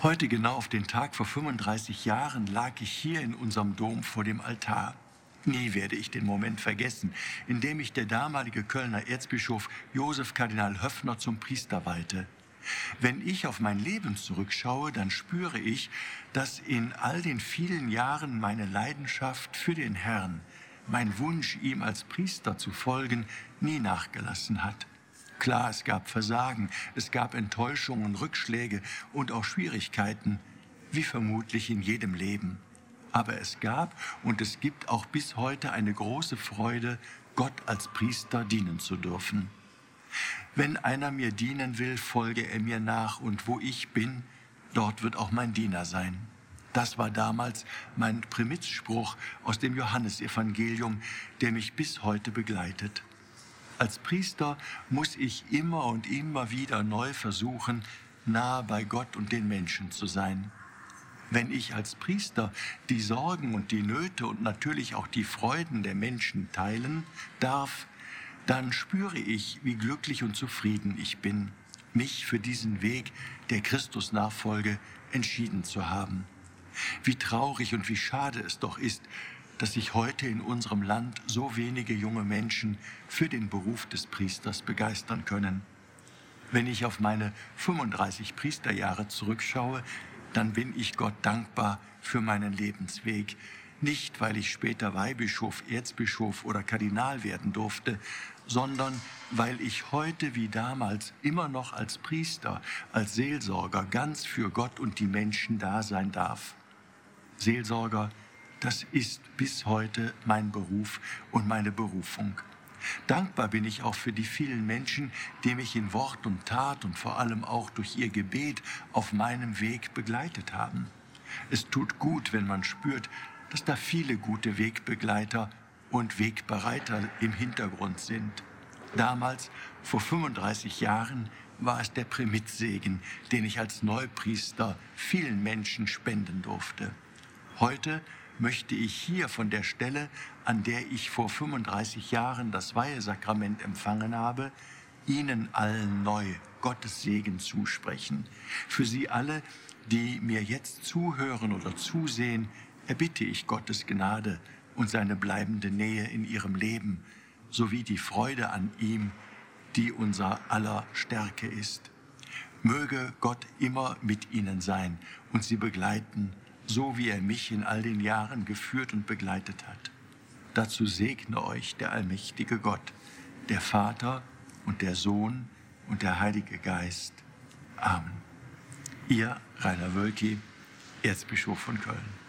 Heute genau auf den Tag vor 35 Jahren lag ich hier in unserem Dom vor dem Altar. Nie werde ich den Moment vergessen, in dem ich der damalige Kölner Erzbischof Josef Kardinal Höffner zum Priester weihte. Wenn ich auf mein Leben zurückschaue, dann spüre ich, dass in all den vielen Jahren meine Leidenschaft für den Herrn, mein Wunsch, ihm als Priester zu folgen, nie nachgelassen hat. Klar, es gab Versagen, es gab Enttäuschungen, Rückschläge und auch Schwierigkeiten, wie vermutlich in jedem Leben. Aber es gab und es gibt auch bis heute eine große Freude, Gott als Priester dienen zu dürfen. Wenn einer mir dienen will, folge er mir nach, und wo ich bin, dort wird auch mein Diener sein. Das war damals mein Primizspruch aus dem Johannesevangelium, der mich bis heute begleitet. Als Priester muss ich immer und immer wieder neu versuchen, nah bei Gott und den Menschen zu sein. Wenn ich als Priester die Sorgen und die Nöte und natürlich auch die Freuden der Menschen teilen darf, dann spüre ich, wie glücklich und zufrieden ich bin, mich für diesen Weg der Christusnachfolge entschieden zu haben. Wie traurig und wie schade es doch ist, dass sich heute in unserem Land so wenige junge Menschen für den Beruf des Priesters begeistern können. Wenn ich auf meine 35 Priesterjahre zurückschaue, dann bin ich Gott dankbar für meinen Lebensweg. Nicht, weil ich später Weihbischof, Erzbischof oder Kardinal werden durfte, sondern weil ich heute wie damals immer noch als Priester, als Seelsorger ganz für Gott und die Menschen da sein darf. Seelsorger, das ist bis heute mein Beruf und meine Berufung. Dankbar bin ich auch für die vielen Menschen, die mich in Wort und Tat und vor allem auch durch ihr Gebet auf meinem Weg begleitet haben. Es tut gut, wenn man spürt, dass da viele gute Wegbegleiter und Wegbereiter im Hintergrund sind. Damals, vor 35 Jahren, war es der Primitzsegen, den ich als Neupriester vielen Menschen spenden durfte. Heute möchte ich hier von der Stelle, an der ich vor 35 Jahren das Weihesakrament empfangen habe, Ihnen allen neu Gottes Segen zusprechen. Für Sie alle, die mir jetzt zuhören oder zusehen, erbitte ich Gottes Gnade und seine bleibende Nähe in Ihrem Leben sowie die Freude an ihm, die unser aller Stärke ist. Möge Gott immer mit Ihnen sein und Sie begleiten so wie er mich in all den Jahren geführt und begleitet hat. Dazu segne euch der allmächtige Gott, der Vater und der Sohn und der Heilige Geist. Amen. Ihr Rainer Wölki, Erzbischof von Köln.